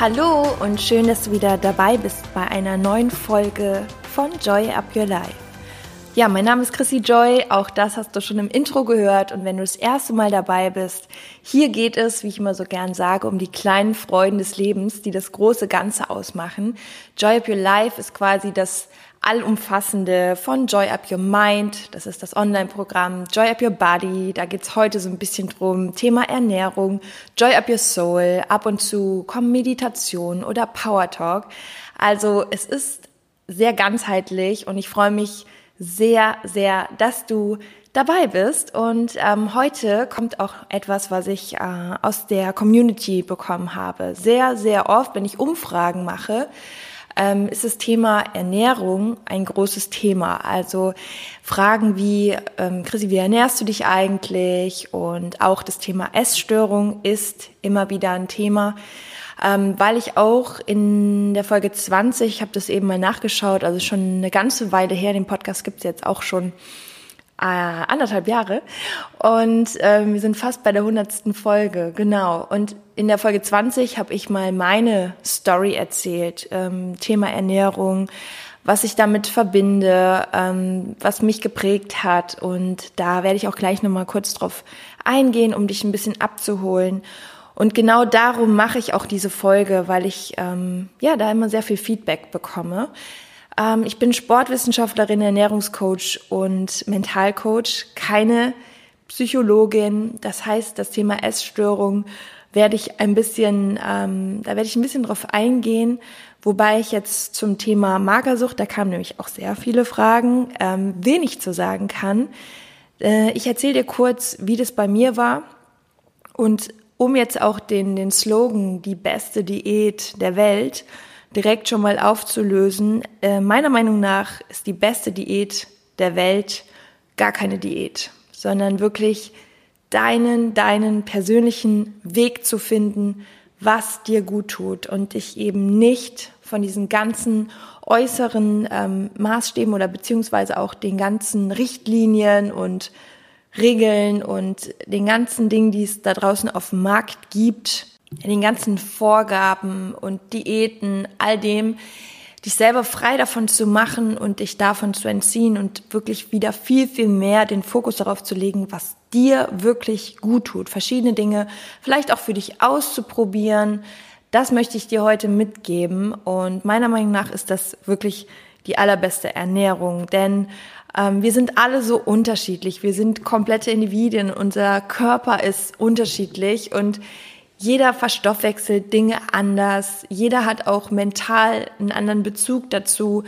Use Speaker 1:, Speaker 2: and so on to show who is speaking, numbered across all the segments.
Speaker 1: Hallo und schön, dass du wieder dabei bist bei einer neuen Folge von Joy Up Your Life. Ja, mein Name ist Chrissy Joy, auch das hast du schon im Intro gehört und wenn du das erste Mal dabei bist, hier geht es, wie ich immer so gern sage, um die kleinen Freuden des Lebens, die das große Ganze ausmachen. Joy Up Your Life ist quasi das allumfassende von Joy Up Your Mind, das ist das Online-Programm, Joy Up Your Body, da geht's heute so ein bisschen drum, Thema Ernährung, Joy Up Your Soul, ab und zu kommen Meditation oder Power Talk. Also es ist sehr ganzheitlich und ich freue mich sehr, sehr, dass du dabei bist. Und ähm, heute kommt auch etwas, was ich äh, aus der Community bekommen habe. Sehr, sehr oft, wenn ich Umfragen mache, ähm, ist das Thema Ernährung ein großes Thema. Also Fragen wie, ähm, Chrissy, wie ernährst du dich eigentlich? Und auch das Thema Essstörung ist immer wieder ein Thema. Ähm, weil ich auch in der Folge 20, ich habe das eben mal nachgeschaut, also schon eine ganze Weile her, den Podcast gibt's jetzt auch schon äh, anderthalb Jahre. Und ähm, wir sind fast bei der hundertsten Folge, genau. Und in der Folge 20 habe ich mal meine Story erzählt, ähm, Thema Ernährung, was ich damit verbinde, ähm, was mich geprägt hat. Und da werde ich auch gleich nochmal kurz drauf eingehen, um dich ein bisschen abzuholen. Und genau darum mache ich auch diese Folge, weil ich ähm, ja da immer sehr viel Feedback bekomme. Ähm, ich bin Sportwissenschaftlerin, Ernährungscoach und Mentalcoach, keine Psychologin. Das heißt, das Thema Essstörung werde ich ein bisschen, ähm, da werde ich ein bisschen drauf eingehen. Wobei ich jetzt zum Thema Magersucht, da kamen nämlich auch sehr viele Fragen, ähm, wenig zu sagen kann. Äh, ich erzähle dir kurz, wie das bei mir war. Und um jetzt auch den, den Slogan, die beste Diät der Welt, direkt schon mal aufzulösen. Äh, meiner Meinung nach ist die beste Diät der Welt gar keine Diät, sondern wirklich deinen, deinen persönlichen Weg zu finden, was dir gut tut und dich eben nicht von diesen ganzen äußeren ähm, Maßstäben oder beziehungsweise auch den ganzen Richtlinien und Regeln und den ganzen Dingen, die es da draußen auf dem Markt gibt, den ganzen Vorgaben und Diäten, all dem, dich selber frei davon zu machen und dich davon zu entziehen und wirklich wieder viel, viel mehr den Fokus darauf zu legen, was dir wirklich gut tut. Verschiedene Dinge vielleicht auch für dich auszuprobieren. Das möchte ich dir heute mitgeben. Und meiner Meinung nach ist das wirklich die allerbeste Ernährung, denn ähm, wir sind alle so unterschiedlich. Wir sind komplette Individuen. Unser Körper ist unterschiedlich und jeder verstoffwechselt Dinge anders. Jeder hat auch mental einen anderen Bezug dazu.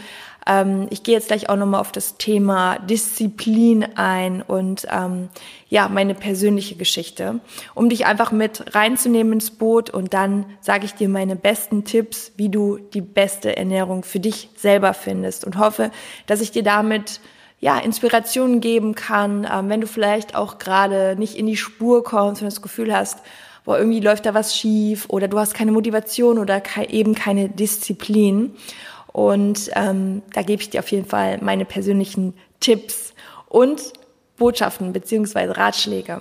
Speaker 1: Ähm, ich gehe jetzt gleich auch nochmal auf das Thema Disziplin ein und ähm, ja, meine persönliche Geschichte, um dich einfach mit reinzunehmen ins Boot und dann sage ich dir meine besten Tipps, wie du die beste Ernährung für dich selber findest und hoffe, dass ich dir damit ja, Inspirationen geben kann, ähm, wenn du vielleicht auch gerade nicht in die Spur kommst und das Gefühl hast, boah, irgendwie läuft da was schief oder du hast keine Motivation oder ke eben keine Disziplin. Und ähm, da gebe ich dir auf jeden Fall meine persönlichen Tipps und Botschaften beziehungsweise Ratschläge.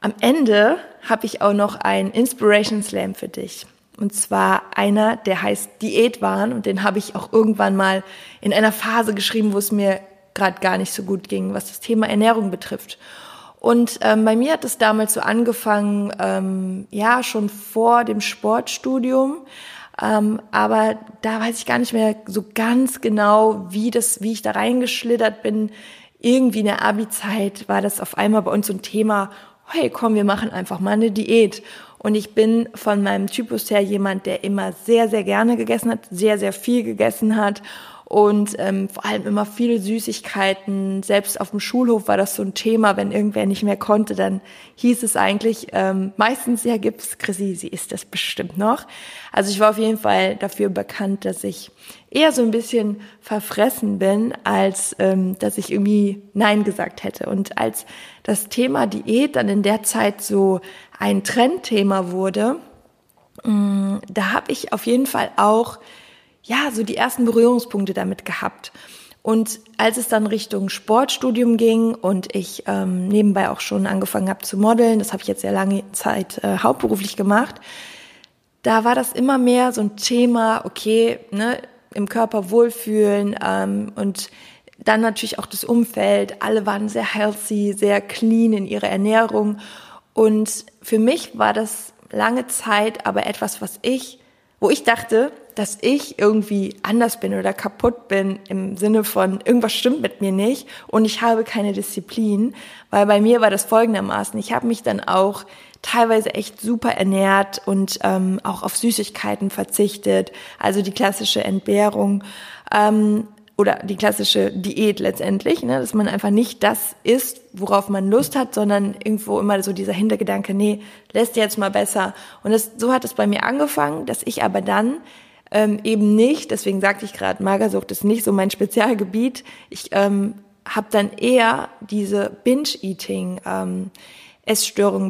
Speaker 1: Am Ende habe ich auch noch einen Inspiration Slam für dich. Und zwar einer, der heißt Diätwahn und den habe ich auch irgendwann mal in einer Phase geschrieben, wo es mir gerade gar nicht so gut ging, was das Thema Ernährung betrifft. Und ähm, bei mir hat es damals so angefangen, ähm, ja, schon vor dem Sportstudium. Ähm, aber da weiß ich gar nicht mehr so ganz genau, wie das, wie ich da reingeschlittert bin. Irgendwie in der Abi-Zeit war das auf einmal bei uns so ein Thema, hey, komm, wir machen einfach mal eine Diät. Und ich bin von meinem Typus her jemand, der immer sehr, sehr gerne gegessen hat, sehr, sehr viel gegessen hat und ähm, vor allem immer viele Süßigkeiten. Selbst auf dem Schulhof war das so ein Thema, wenn irgendwer nicht mehr konnte, dann hieß es eigentlich ähm, meistens, ja gibt's Chrissy, sie ist das bestimmt noch. Also ich war auf jeden Fall dafür bekannt, dass ich eher so ein bisschen verfressen bin, als ähm, dass ich irgendwie Nein gesagt hätte. Und als das Thema Diät dann in der Zeit so ein Trendthema wurde, mh, mm, da habe ich auf jeden Fall auch ja so die ersten Berührungspunkte damit gehabt. Und als es dann Richtung Sportstudium ging und ich ähm, nebenbei auch schon angefangen habe zu modeln, das habe ich jetzt sehr lange Zeit äh, hauptberuflich gemacht, da war das immer mehr so ein Thema, okay, ne, im Körper wohlfühlen ähm, und dann natürlich auch das Umfeld. Alle waren sehr healthy, sehr clean in ihrer Ernährung. Und für mich war das lange Zeit aber etwas, was ich, wo ich dachte, dass ich irgendwie anders bin oder kaputt bin im Sinne von irgendwas stimmt mit mir nicht und ich habe keine Disziplin, weil bei mir war das folgendermaßen, ich habe mich dann auch teilweise echt super ernährt und ähm, auch auf Süßigkeiten verzichtet, also die klassische Entbehrung ähm, oder die klassische Diät letztendlich, ne, dass man einfach nicht das isst, worauf man Lust hat, sondern irgendwo immer so dieser Hintergedanke, nee, lässt jetzt mal besser. Und das, so hat es bei mir angefangen, dass ich aber dann ähm, eben nicht, deswegen sagte ich gerade, Magersucht ist nicht so mein Spezialgebiet. Ich ähm, habe dann eher diese Binge-Eating ähm,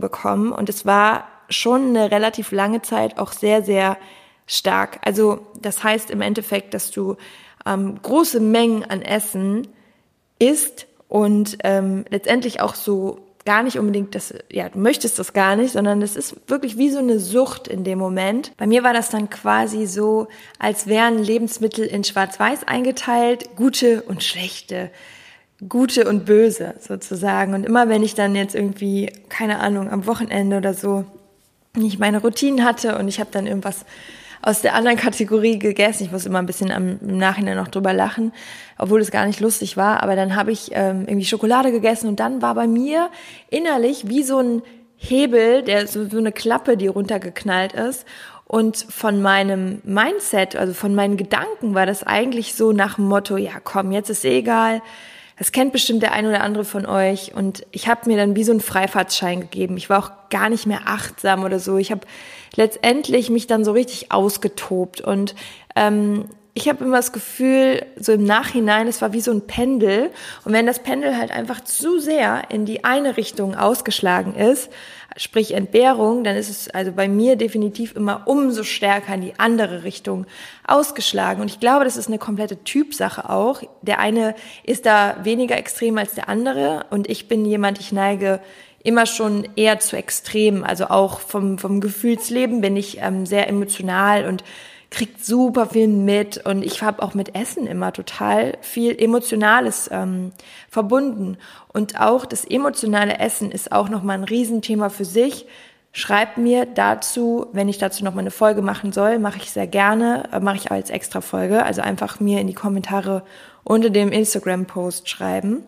Speaker 1: bekommen und es war schon eine relativ lange Zeit auch sehr, sehr stark. Also das heißt im Endeffekt, dass du ähm, große Mengen an Essen isst und ähm, letztendlich auch so gar nicht unbedingt das, ja, du möchtest das gar nicht, sondern das ist wirklich wie so eine Sucht in dem Moment. Bei mir war das dann quasi so, als wären Lebensmittel in Schwarz-Weiß eingeteilt, gute und schlechte, gute und böse sozusagen. Und immer wenn ich dann jetzt irgendwie, keine Ahnung, am Wochenende oder so, nicht meine Routinen hatte und ich habe dann irgendwas aus der anderen Kategorie gegessen. Ich muss immer ein bisschen am, im Nachhinein noch drüber lachen, obwohl es gar nicht lustig war. Aber dann habe ich ähm, irgendwie Schokolade gegessen und dann war bei mir innerlich wie so ein Hebel, der so, so eine Klappe, die runtergeknallt ist. Und von meinem Mindset, also von meinen Gedanken war das eigentlich so nach dem Motto, ja komm, jetzt ist eh egal. Das kennt bestimmt der ein oder andere von euch. Und ich habe mir dann wie so einen Freifahrtschein gegeben. Ich war auch gar nicht mehr achtsam oder so. Ich habe letztendlich mich dann so richtig ausgetobt und ähm, ich habe immer das Gefühl, so im Nachhinein, es war wie so ein Pendel. Und wenn das Pendel halt einfach zu sehr in die eine Richtung ausgeschlagen ist, sprich Entbehrung, dann ist es also bei mir definitiv immer umso stärker in die andere Richtung ausgeschlagen. Und ich glaube, das ist eine komplette Typsache auch. Der eine ist da weniger extrem als der andere. Und ich bin jemand, ich neige immer schon eher zu extrem. Also auch vom, vom Gefühlsleben bin ich ähm, sehr emotional und kriegt super viel mit und ich habe auch mit Essen immer total viel Emotionales ähm, verbunden und auch das emotionale Essen ist auch noch mal ein Riesenthema für sich. Schreibt mir dazu, wenn ich dazu noch mal eine Folge machen soll, mache ich sehr gerne, äh, mache ich als extra Folge, also einfach mir in die Kommentare unter dem Instagram Post schreiben.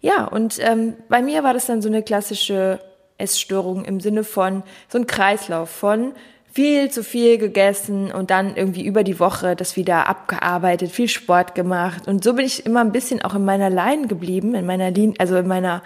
Speaker 1: Ja, und ähm, bei mir war das dann so eine klassische Essstörung im Sinne von so ein Kreislauf von viel zu viel gegessen und dann irgendwie über die Woche das wieder abgearbeitet, viel Sport gemacht. Und so bin ich immer ein bisschen auch in meiner Line geblieben, in meiner Linie, also in meiner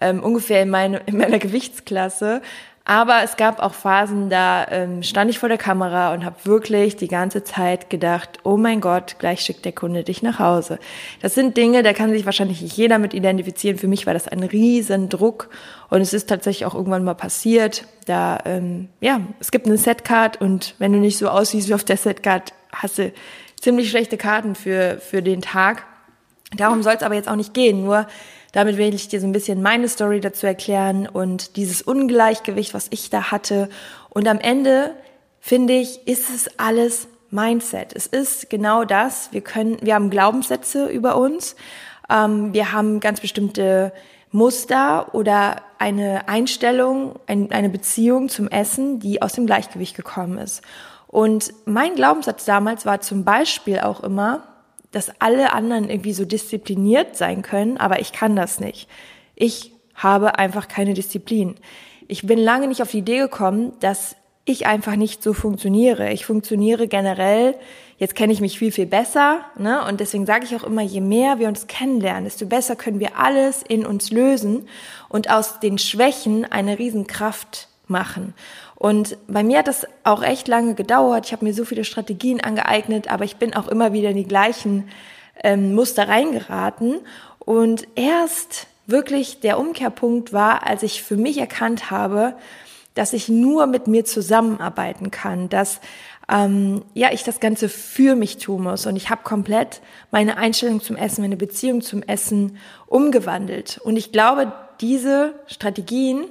Speaker 1: ähm, ungefähr in, meine, in meiner Gewichtsklasse, aber es gab auch Phasen, da ähm, stand ich vor der Kamera und habe wirklich die ganze Zeit gedacht, oh mein Gott, gleich schickt der Kunde dich nach Hause. Das sind Dinge, da kann sich wahrscheinlich nicht jeder mit identifizieren. Für mich war das ein riesen Druck und es ist tatsächlich auch irgendwann mal passiert. Da, ähm, ja, es gibt eine Setcard und wenn du nicht so aussiehst wie auf der Setcard, hast du ziemlich schlechte Karten für, für den Tag. Darum soll es aber jetzt auch nicht gehen. Nur damit will ich dir so ein bisschen meine Story dazu erklären und dieses Ungleichgewicht, was ich da hatte. Und am Ende, finde ich, ist es alles Mindset. Es ist genau das. Wir können, wir haben Glaubenssätze über uns. Ähm, wir haben ganz bestimmte Muster oder eine Einstellung, eine Beziehung zum Essen, die aus dem Gleichgewicht gekommen ist. Und mein Glaubenssatz damals war zum Beispiel auch immer, dass alle anderen irgendwie so diszipliniert sein können, aber ich kann das nicht. Ich habe einfach keine Disziplin. Ich bin lange nicht auf die Idee gekommen, dass ich einfach nicht so funktioniere. Ich funktioniere generell, jetzt kenne ich mich viel, viel besser, ne? Und deswegen sage ich auch immer, je mehr wir uns kennenlernen, desto besser können wir alles in uns lösen und aus den Schwächen eine Riesenkraft machen. Und bei mir hat das auch echt lange gedauert. Ich habe mir so viele Strategien angeeignet, aber ich bin auch immer wieder in die gleichen ähm, Muster reingeraten. Und erst wirklich der Umkehrpunkt war, als ich für mich erkannt habe, dass ich nur mit mir zusammenarbeiten kann, dass ähm, ja ich das Ganze für mich tun muss und ich habe komplett meine Einstellung zum Essen, meine Beziehung zum Essen umgewandelt und ich glaube, diese Strategien,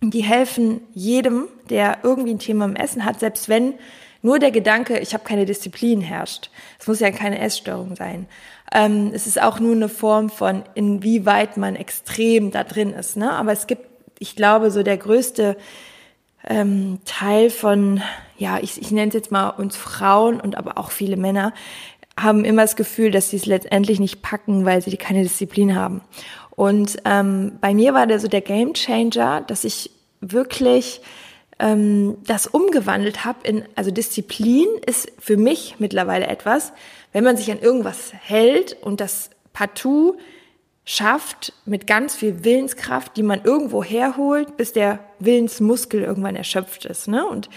Speaker 1: die helfen jedem, der irgendwie ein Thema im Essen hat, selbst wenn nur der Gedanke, ich habe keine Disziplin herrscht. Es muss ja keine Essstörung sein. Ähm, es ist auch nur eine Form von, inwieweit man extrem da drin ist. Ne? Aber es gibt ich glaube, so der größte ähm, Teil von, ja, ich, ich nenne es jetzt mal uns Frauen und aber auch viele Männer, haben immer das Gefühl, dass sie es letztendlich nicht packen, weil sie keine Disziplin haben. Und ähm, bei mir war der so der Game Changer, dass ich wirklich ähm, das umgewandelt habe in, also Disziplin ist für mich mittlerweile etwas, wenn man sich an irgendwas hält und das partout schafft mit ganz viel Willenskraft, die man irgendwo herholt, bis der Willensmuskel irgendwann erschöpft ist. Ne? Und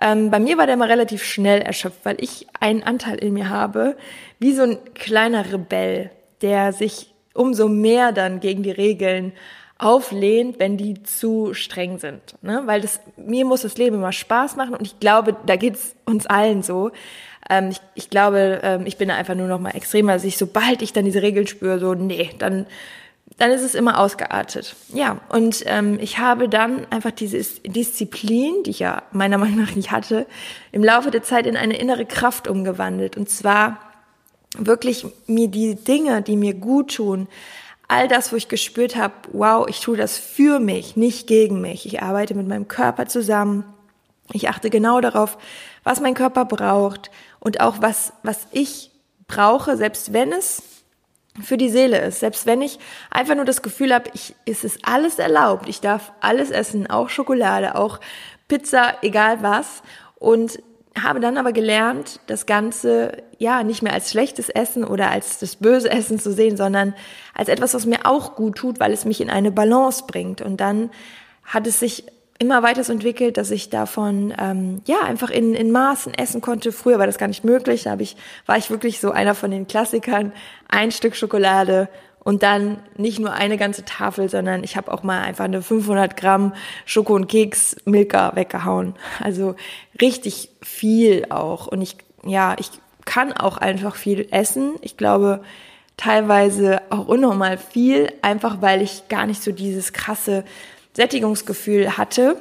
Speaker 1: ähm, bei mir war der mal relativ schnell erschöpft, weil ich einen Anteil in mir habe, wie so ein kleiner Rebell, der sich umso mehr dann gegen die Regeln auflehnt, wenn die zu streng sind. Ne? Weil das, mir muss das Leben immer Spaß machen und ich glaube, da geht's uns allen so. Ähm, ich, ich glaube, ähm, ich bin einfach nur noch mal extremer, dass ich, sobald ich dann diese Regeln spüre, so, nee, dann, dann ist es immer ausgeartet. Ja, und ähm, ich habe dann einfach diese Disziplin, die ich ja meiner Meinung nach nicht hatte, im Laufe der Zeit in eine innere Kraft umgewandelt. Und zwar wirklich mir die Dinge, die mir gut tun, all das, wo ich gespürt habe, wow, ich tue das für mich, nicht gegen mich. Ich arbeite mit meinem Körper zusammen. Ich achte genau darauf, was mein Körper braucht und auch was, was ich brauche, selbst wenn es für die Seele ist. Selbst wenn ich einfach nur das Gefühl habe, ich, es ist alles erlaubt. Ich darf alles essen, auch Schokolade, auch Pizza, egal was. Und habe dann aber gelernt, das Ganze ja nicht mehr als schlechtes Essen oder als das böse Essen zu sehen, sondern als etwas, was mir auch gut tut, weil es mich in eine Balance bringt. Und dann hat es sich immer weiter entwickelt, dass ich davon ähm, ja einfach in, in Maßen essen konnte. Früher war das gar nicht möglich. Da hab ich, war ich wirklich so einer von den Klassikern. Ein Stück Schokolade und dann nicht nur eine ganze Tafel, sondern ich habe auch mal einfach eine 500 Gramm Schoko und Keks Milka weggehauen. Also richtig viel auch. Und ich ja ich kann auch einfach viel essen. Ich glaube teilweise auch unnormal viel, einfach weil ich gar nicht so dieses krasse Sättigungsgefühl hatte.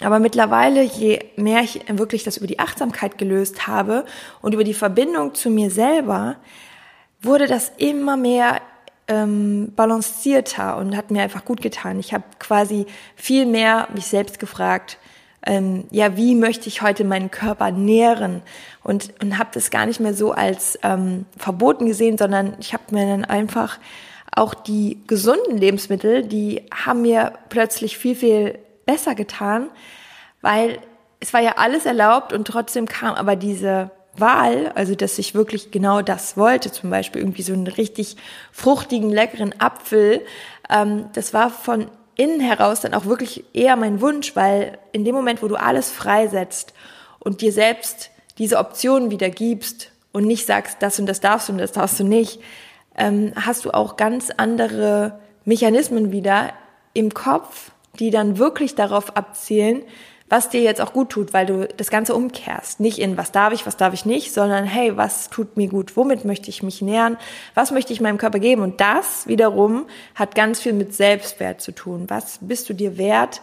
Speaker 1: Aber mittlerweile, je mehr ich wirklich das über die Achtsamkeit gelöst habe und über die Verbindung zu mir selber, wurde das immer mehr ähm, balancierter und hat mir einfach gut getan. Ich habe quasi viel mehr mich selbst gefragt, ähm, ja, wie möchte ich heute meinen Körper nähren und, und habe das gar nicht mehr so als ähm, verboten gesehen, sondern ich habe mir dann einfach auch die gesunden Lebensmittel, die haben mir plötzlich viel, viel besser getan, weil es war ja alles erlaubt und trotzdem kam aber diese Wahl, also dass ich wirklich genau das wollte, zum Beispiel irgendwie so einen richtig fruchtigen, leckeren Apfel, ähm, das war von innen heraus dann auch wirklich eher mein Wunsch, weil in dem Moment, wo du alles freisetzt und dir selbst diese Optionen wieder gibst und nicht sagst, das und das darfst du und das darfst du nicht, ähm, hast du auch ganz andere Mechanismen wieder im Kopf, die dann wirklich darauf abzielen, was dir jetzt auch gut tut, weil du das Ganze umkehrst. Nicht in was darf ich, was darf ich nicht, sondern hey, was tut mir gut, womit möchte ich mich nähern, was möchte ich meinem Körper geben. Und das wiederum hat ganz viel mit Selbstwert zu tun. Was bist du dir wert,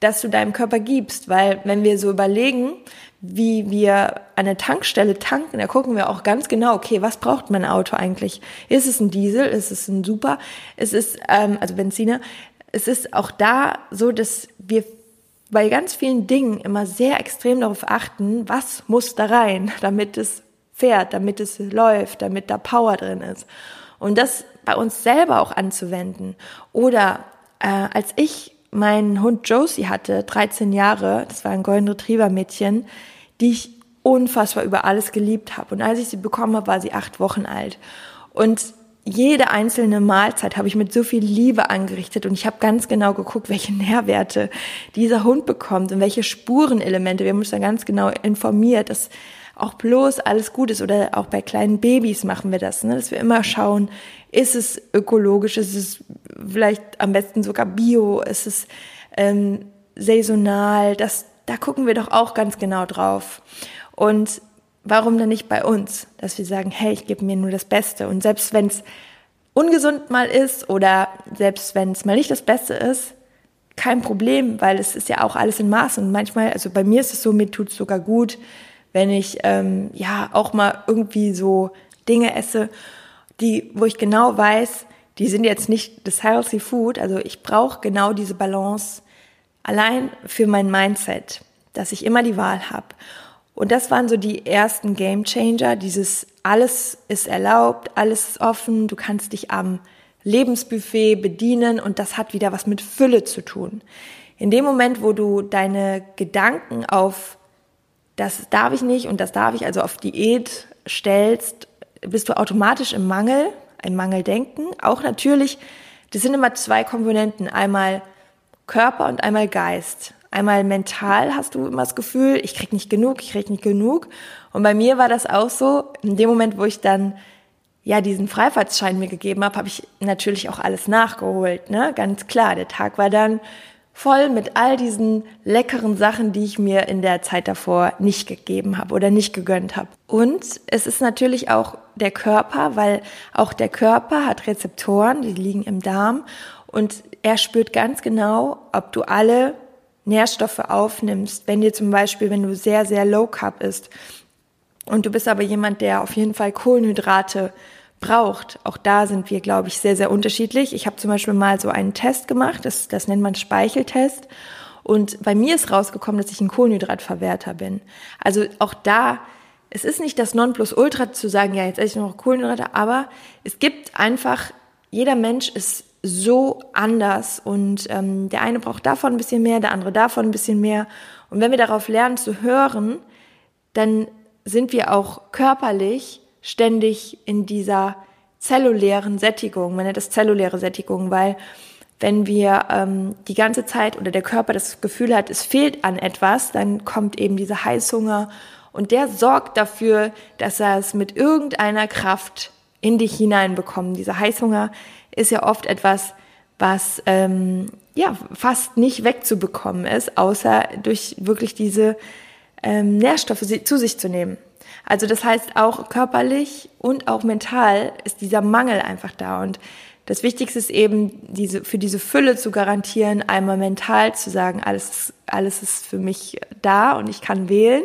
Speaker 1: dass du deinem Körper gibst? Weil wenn wir so überlegen, wie wir an der Tankstelle tanken, da gucken wir auch ganz genau, okay, was braucht mein Auto eigentlich? Ist es ein Diesel? Ist es ein Super? Es ist, ähm, also Benziner. Es ist auch da so, dass wir bei ganz vielen Dingen immer sehr extrem darauf achten, was muss da rein, damit es fährt, damit es läuft, damit da Power drin ist. Und das bei uns selber auch anzuwenden. Oder äh, als ich meinen Hund Josie hatte, 13 Jahre, das war ein Golden Retriever Mädchen, die ich unfassbar über alles geliebt habe. Und als ich sie bekommen habe, war sie acht Wochen alt. Und jede einzelne Mahlzeit habe ich mit so viel Liebe angerichtet und ich habe ganz genau geguckt, welche Nährwerte dieser Hund bekommt und welche Spurenelemente. Wir haben uns dann ganz genau informiert, dass auch bloß alles gut ist oder auch bei kleinen Babys machen wir das, ne? dass wir immer schauen, ist es ökologisch, ist es vielleicht am besten sogar bio, ist es ähm, saisonal, das, da gucken wir doch auch ganz genau drauf. Und warum dann nicht bei uns, dass wir sagen, hey, ich gebe mir nur das Beste. Und selbst wenn es ungesund mal ist oder selbst wenn es mal nicht das Beste ist, kein Problem, weil es ist ja auch alles in Maß. Und manchmal, also bei mir ist es so, mir tut es sogar gut, wenn ich ähm, ja auch mal irgendwie so Dinge esse, die, wo ich genau weiß, die sind jetzt nicht das Healthy Food. Also ich brauche genau diese Balance allein für mein Mindset, dass ich immer die Wahl habe. Und das waren so die ersten Game Changer, dieses alles ist erlaubt, alles ist offen, du kannst dich am Lebensbuffet bedienen und das hat wieder was mit Fülle zu tun. In dem Moment, wo du deine Gedanken auf das darf ich nicht und das darf ich, also auf Diät stellst, bist du automatisch im Mangel, im Mangeldenken. Auch natürlich, das sind immer zwei Komponenten, einmal Körper und einmal Geist. Einmal mental hast du immer das Gefühl, ich krieg nicht genug, ich krieg nicht genug. Und bei mir war das auch so, in dem Moment, wo ich dann ja diesen Freifahrtsschein mir gegeben habe, habe ich natürlich auch alles nachgeholt, ne? Ganz klar, der Tag war dann voll mit all diesen leckeren Sachen, die ich mir in der Zeit davor nicht gegeben habe oder nicht gegönnt habe. Und es ist natürlich auch der Körper, weil auch der Körper hat Rezeptoren, die liegen im Darm und er spürt ganz genau, ob du alle Nährstoffe aufnimmst. Wenn dir zum Beispiel, wenn du sehr, sehr low carb isst und du bist aber jemand, der auf jeden Fall Kohlenhydrate braucht. Auch da sind wir, glaube ich, sehr, sehr unterschiedlich. Ich habe zum Beispiel mal so einen Test gemacht, das, das nennt man Speicheltest. Und bei mir ist rausgekommen, dass ich ein Kohlenhydratverwerter bin. Also auch da, es ist nicht das Nonplusultra zu sagen, ja, jetzt esse ich noch Kohlenhydrate, aber es gibt einfach, jeder Mensch ist so anders und ähm, der eine braucht davon ein bisschen mehr, der andere davon ein bisschen mehr. Und wenn wir darauf lernen zu hören, dann sind wir auch körperlich ständig in dieser zellulären Sättigung, man nennt das zelluläre Sättigung, weil wenn wir ähm, die ganze Zeit oder der Körper das Gefühl hat, es fehlt an etwas, dann kommt eben dieser Heißhunger und der sorgt dafür, dass er es mit irgendeiner Kraft in dich hineinbekommt. Dieser Heißhunger ist ja oft etwas, was ähm, ja fast nicht wegzubekommen ist, außer durch wirklich diese ähm, Nährstoffe zu sich zu nehmen. Also das heißt auch körperlich und auch mental ist dieser Mangel einfach da und das Wichtigste ist eben, diese, für diese Fülle zu garantieren, einmal mental zu sagen, alles, alles ist für mich da und ich kann wählen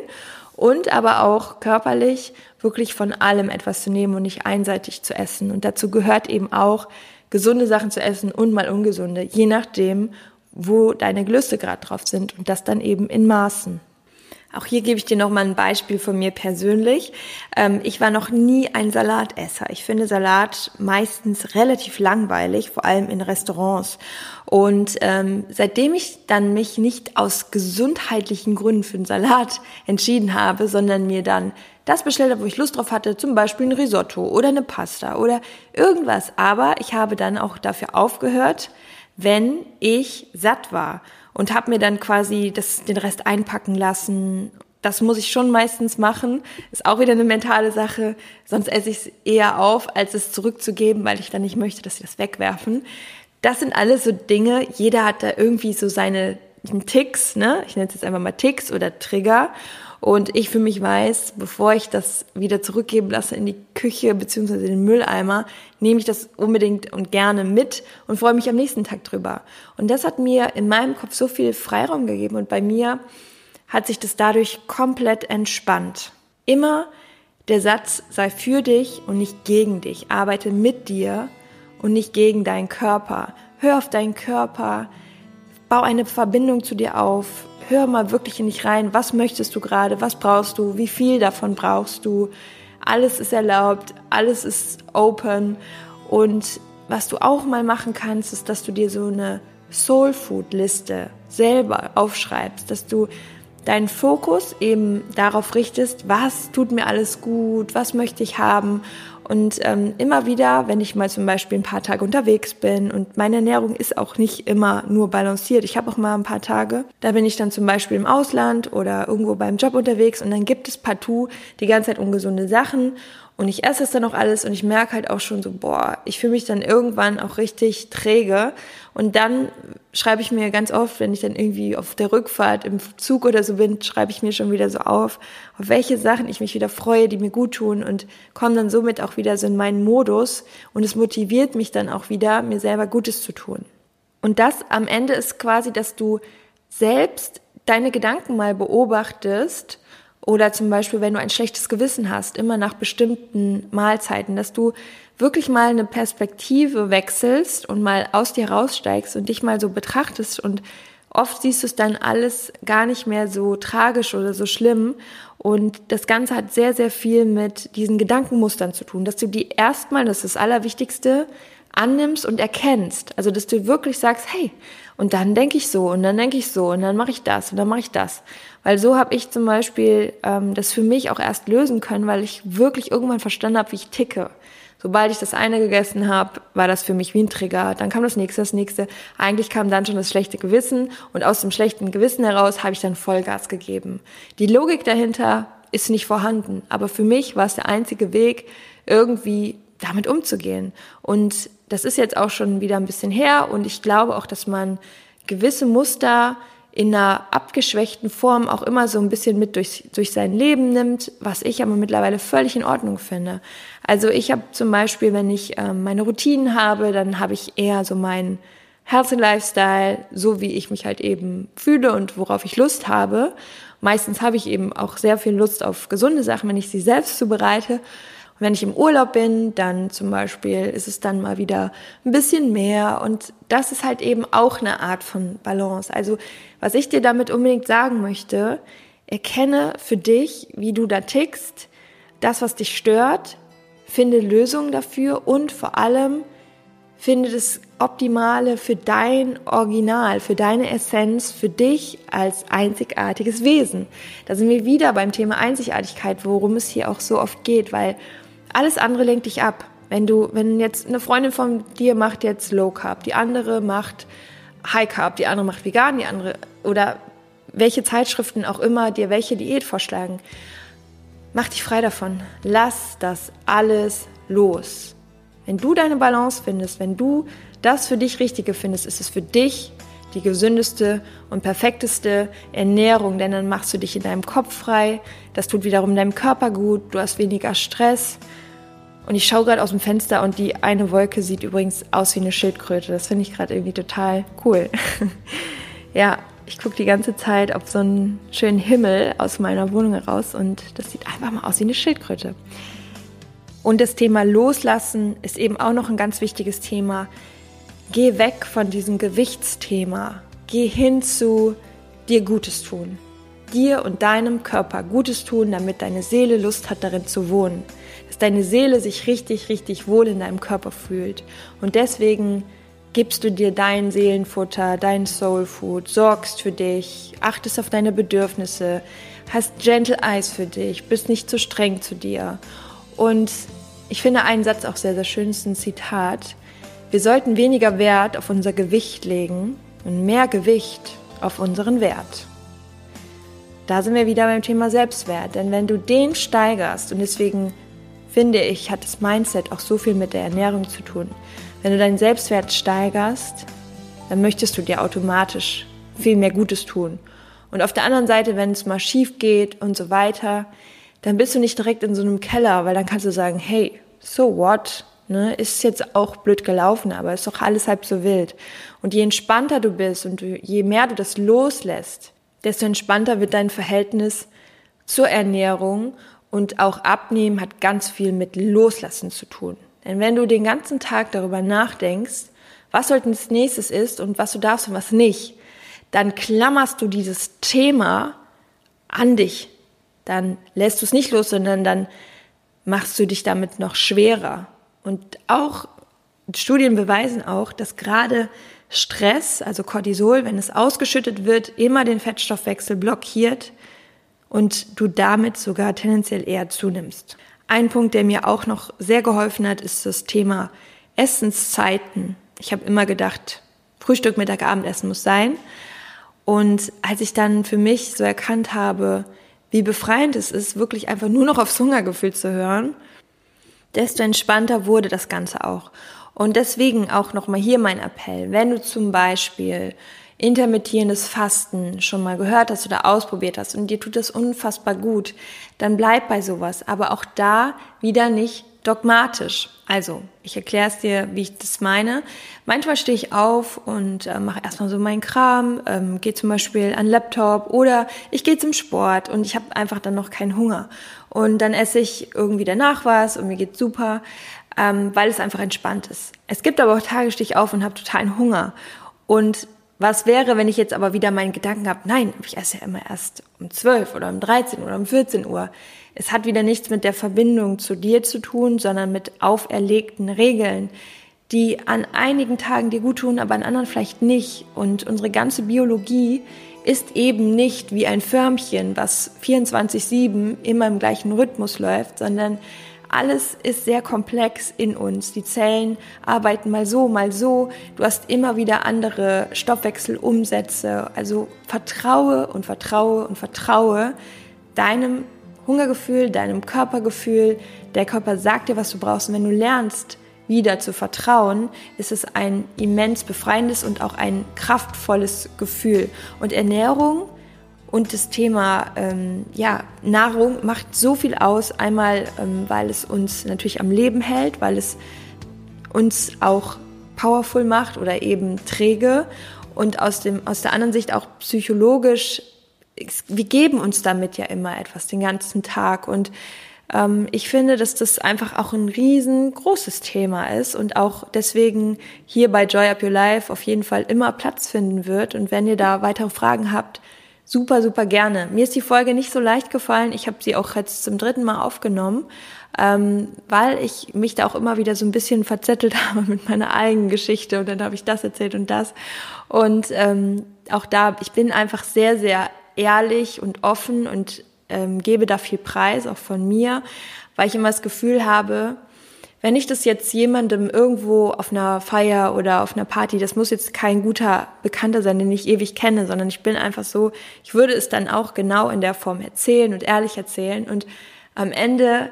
Speaker 1: und aber auch körperlich wirklich von allem etwas zu nehmen und nicht einseitig zu essen. Und dazu gehört eben auch, gesunde Sachen zu essen und mal ungesunde, je nachdem, wo deine Gelüste gerade drauf sind und das dann eben in Maßen. Auch hier gebe ich dir nochmal ein Beispiel von mir persönlich. Ähm, ich war noch nie ein Salatesser. Ich finde Salat meistens relativ langweilig, vor allem in Restaurants. Und ähm, seitdem ich dann mich nicht aus gesundheitlichen Gründen für einen Salat entschieden habe, sondern mir dann das bestellt habe, wo ich Lust drauf hatte, zum Beispiel ein Risotto oder eine Pasta oder irgendwas. Aber ich habe dann auch dafür aufgehört, wenn ich satt war und habe mir dann quasi das, den Rest einpacken lassen. Das muss ich schon meistens machen. Ist auch wieder eine mentale Sache. Sonst esse ich es eher auf, als es zurückzugeben, weil ich dann nicht möchte, dass sie das wegwerfen. Das sind alles so Dinge. Jeder hat da irgendwie so seine Ticks, ne? Ich nenne es jetzt einfach mal Ticks oder Trigger. Und ich für mich weiß, bevor ich das wieder zurückgeben lasse in die Küche beziehungsweise den Mülleimer, nehme ich das unbedingt und gerne mit und freue mich am nächsten Tag drüber. Und das hat mir in meinem Kopf so viel Freiraum gegeben und bei mir hat sich das dadurch komplett entspannt. Immer der Satz sei für dich und nicht gegen dich. Arbeite mit dir und nicht gegen deinen Körper. Hör auf deinen Körper. Bau eine Verbindung zu dir auf. Hör mal wirklich in dich rein, was möchtest du gerade, was brauchst du, wie viel davon brauchst du. Alles ist erlaubt, alles ist open. Und was du auch mal machen kannst, ist, dass du dir so eine Soul Food Liste selber aufschreibst, dass du deinen Fokus eben darauf richtest, was tut mir alles gut, was möchte ich haben. Und ähm, immer wieder, wenn ich mal zum Beispiel ein paar Tage unterwegs bin und meine Ernährung ist auch nicht immer nur balanciert. Ich habe auch mal ein paar Tage, da bin ich dann zum Beispiel im Ausland oder irgendwo beim Job unterwegs und dann gibt es partout die ganze Zeit ungesunde Sachen und ich esse es dann auch alles und ich merke halt auch schon so, boah, ich fühle mich dann irgendwann auch richtig träge. Und dann schreibe ich mir ganz oft, wenn ich dann irgendwie auf der Rückfahrt im Zug oder so bin, schreibe ich mir schon wieder so auf, auf welche Sachen ich mich wieder freue, die mir gut tun und komme dann somit auch wieder so in meinen Modus und es motiviert mich dann auch wieder, mir selber Gutes zu tun. Und das am Ende ist quasi, dass du selbst deine Gedanken mal beobachtest oder zum Beispiel, wenn du ein schlechtes Gewissen hast, immer nach bestimmten Mahlzeiten, dass du wirklich mal eine Perspektive wechselst und mal aus dir raussteigst und dich mal so betrachtest und oft siehst du es dann alles gar nicht mehr so tragisch oder so schlimm und das Ganze hat sehr, sehr viel mit diesen Gedankenmustern zu tun, dass du die erstmal, das ist das Allerwichtigste, annimmst und erkennst. Also, dass du wirklich sagst, hey, und dann denke ich so und dann denke ich so und dann mache ich das und dann mache ich das. Weil so habe ich zum Beispiel ähm, das für mich auch erst lösen können, weil ich wirklich irgendwann verstanden habe, wie ich ticke. Sobald ich das eine gegessen habe, war das für mich wie ein Trigger. Dann kam das nächste, das nächste. Eigentlich kam dann schon das schlechte Gewissen und aus dem schlechten Gewissen heraus habe ich dann Vollgas gegeben. Die Logik dahinter ist nicht vorhanden, aber für mich war es der einzige Weg, irgendwie damit umzugehen. Und das ist jetzt auch schon wieder ein bisschen her und ich glaube auch, dass man gewisse Muster in einer abgeschwächten Form auch immer so ein bisschen mit durch, durch sein Leben nimmt, was ich aber mittlerweile völlig in Ordnung finde. Also ich habe zum Beispiel, wenn ich ähm, meine Routinen habe, dann habe ich eher so meinen Healthy Lifestyle, so wie ich mich halt eben fühle und worauf ich Lust habe. Meistens habe ich eben auch sehr viel Lust auf gesunde Sachen, wenn ich sie selbst zubereite. Und wenn ich im Urlaub bin, dann zum Beispiel ist es dann mal wieder ein bisschen mehr. Und das ist halt eben auch eine Art von Balance. Also was ich dir damit unbedingt sagen möchte, erkenne für dich, wie du da tickst, das, was dich stört, finde Lösungen dafür und vor allem finde das Optimale für dein Original, für deine Essenz, für dich als einzigartiges Wesen. Da sind wir wieder beim Thema Einzigartigkeit, worum es hier auch so oft geht, weil alles andere lenkt dich ab. Wenn du, wenn jetzt eine Freundin von dir macht jetzt Low Carb, die andere macht High Carb, die andere macht vegan, die andere oder welche Zeitschriften auch immer dir welche Diät vorschlagen, mach dich frei davon. Lass das alles los. Wenn du deine Balance findest, wenn du das für dich Richtige findest, ist es für dich die gesündeste und perfekteste Ernährung, denn dann machst du dich in deinem Kopf frei, das tut wiederum deinem Körper gut, du hast weniger Stress, und ich schaue gerade aus dem Fenster und die eine Wolke sieht übrigens aus wie eine Schildkröte. Das finde ich gerade irgendwie total cool. ja, ich gucke die ganze Zeit auf so einen schönen Himmel aus meiner Wohnung heraus und das sieht einfach mal aus wie eine Schildkröte. Und das Thema Loslassen ist eben auch noch ein ganz wichtiges Thema. Geh weg von diesem Gewichtsthema. Geh hin zu dir Gutes tun. Dir und deinem Körper Gutes tun, damit deine Seele Lust hat, darin zu wohnen dass deine Seele sich richtig, richtig wohl in deinem Körper fühlt. Und deswegen gibst du dir dein Seelenfutter, dein Soulfood, sorgst für dich, achtest auf deine Bedürfnisse, hast Gentle Eyes für dich, bist nicht zu streng zu dir. Und ich finde einen Satz auch sehr, sehr schön, ist ein Zitat. Wir sollten weniger Wert auf unser Gewicht legen und mehr Gewicht auf unseren Wert. Da sind wir wieder beim Thema Selbstwert, denn wenn du den steigerst und deswegen finde ich, hat das Mindset auch so viel mit der Ernährung zu tun. Wenn du deinen Selbstwert steigerst, dann möchtest du dir automatisch viel mehr Gutes tun. Und auf der anderen Seite, wenn es mal schief geht und so weiter, dann bist du nicht direkt in so einem Keller, weil dann kannst du sagen, hey, so what? Ne, ist jetzt auch blöd gelaufen, aber ist doch alles halb so wild. Und je entspannter du bist und je mehr du das loslässt, desto entspannter wird dein Verhältnis zur Ernährung und auch Abnehmen hat ganz viel mit Loslassen zu tun. Denn wenn du den ganzen Tag darüber nachdenkst, was heute das nächstes ist und was du darfst und was nicht, dann klammerst du dieses Thema an dich. Dann lässt du es nicht los, sondern dann machst du dich damit noch schwerer. Und auch Studien beweisen auch, dass gerade Stress, also Cortisol, wenn es ausgeschüttet wird, immer den Fettstoffwechsel blockiert und du damit sogar tendenziell eher zunimmst. Ein Punkt, der mir auch noch sehr geholfen hat, ist das Thema Essenszeiten. Ich habe immer gedacht, Frühstück, Mittag, Abendessen muss sein. Und als ich dann für mich so erkannt habe, wie befreiend es ist, wirklich einfach nur noch aufs Hungergefühl zu hören, desto entspannter wurde das Ganze auch. Und deswegen auch nochmal hier mein Appell. Wenn du zum Beispiel intermittierendes Fasten schon mal gehört hast oder ausprobiert hast und dir tut das unfassbar gut, dann bleib bei sowas. Aber auch da wieder nicht dogmatisch. Also, ich erkläre es dir, wie ich das meine. Manchmal stehe ich auf und äh, mache erstmal so meinen Kram, ähm, gehe zum Beispiel an den Laptop oder ich gehe zum Sport und ich habe einfach dann noch keinen Hunger. Und dann esse ich irgendwie danach was und mir geht's super, ähm, weil es einfach entspannt ist. Es gibt aber auch Tage, stehe ich auf und habe totalen Hunger. Und was wäre, wenn ich jetzt aber wieder meinen Gedanken habe, nein, ich esse ja immer erst um 12 oder um 13 oder um 14 Uhr. Es hat wieder nichts mit der Verbindung zu dir zu tun, sondern mit auferlegten Regeln, die an einigen Tagen dir gut tun, aber an anderen vielleicht nicht. Und unsere ganze Biologie ist eben nicht wie ein Förmchen, was 24-7 immer im gleichen Rhythmus läuft, sondern alles ist sehr komplex in uns. Die Zellen arbeiten mal so, mal so. Du hast immer wieder andere Stoffwechselumsätze. Also vertraue und vertraue und vertraue deinem Hungergefühl, deinem Körpergefühl. Der Körper sagt dir, was du brauchst. Und wenn du lernst, wieder zu vertrauen, ist es ein immens befreiendes und auch ein kraftvolles Gefühl. Und Ernährung und das Thema ähm, ja, Nahrung macht so viel aus. Einmal, ähm, weil es uns natürlich am Leben hält, weil es uns auch powerful macht oder eben träge. Und aus, dem, aus der anderen Sicht auch psychologisch, wir geben uns damit ja immer etwas den ganzen Tag. Und ähm, ich finde, dass das einfach auch ein riesengroßes Thema ist und auch deswegen hier bei Joy Up Your Life auf jeden Fall immer Platz finden wird. Und wenn ihr da weitere Fragen habt, super, super gerne. Mir ist die Folge nicht so leicht gefallen. Ich habe sie auch jetzt zum dritten Mal aufgenommen, ähm, weil ich mich da auch immer wieder so ein bisschen verzettelt habe mit meiner eigenen Geschichte und dann habe ich das erzählt und das. Und ähm, auch da, ich bin einfach sehr, sehr ehrlich und offen und ähm, gebe da viel Preis, auch von mir, weil ich immer das Gefühl habe, wenn ich das jetzt jemandem irgendwo auf einer Feier oder auf einer Party, das muss jetzt kein guter Bekannter sein, den ich ewig kenne, sondern ich bin einfach so, ich würde es dann auch genau in der Form erzählen und ehrlich erzählen und am Ende,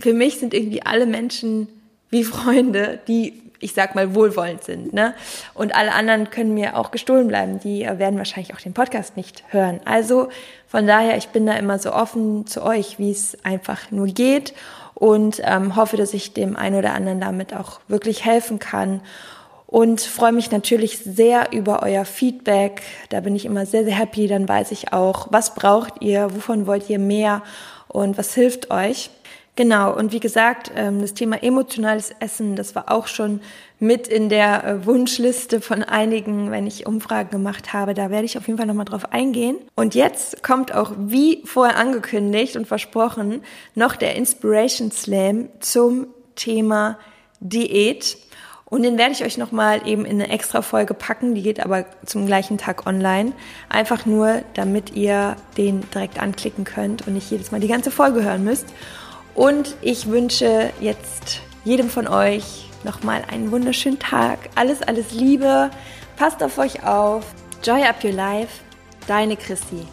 Speaker 1: für mich sind irgendwie alle Menschen wie Freunde, die ich sag mal, wohlwollend sind. Ne? Und alle anderen können mir auch gestohlen bleiben. Die werden wahrscheinlich auch den Podcast nicht hören. Also von daher, ich bin da immer so offen zu euch, wie es einfach nur geht und ähm, hoffe, dass ich dem einen oder anderen damit auch wirklich helfen kann. Und freue mich natürlich sehr über euer Feedback. Da bin ich immer sehr, sehr happy. Dann weiß ich auch, was braucht ihr, wovon wollt ihr mehr und was hilft euch. Genau, und wie gesagt, ähm, das Thema emotionales Essen, das war auch schon mit in der äh, Wunschliste von einigen, wenn ich Umfragen gemacht habe. Da werde ich auf jeden Fall nochmal drauf eingehen. Und jetzt kommt auch, wie vorher angekündigt und versprochen, noch der Inspiration Slam zum Thema Diät. Und den werde ich euch nochmal eben in eine extra Folge packen. Die geht aber zum gleichen Tag online. Einfach nur, damit ihr den direkt anklicken könnt und nicht jedes Mal die ganze Folge hören müsst. Und ich wünsche jetzt jedem von euch nochmal einen wunderschönen Tag. Alles, alles Liebe. Passt auf euch auf. Joy up your life. Deine Chrissy.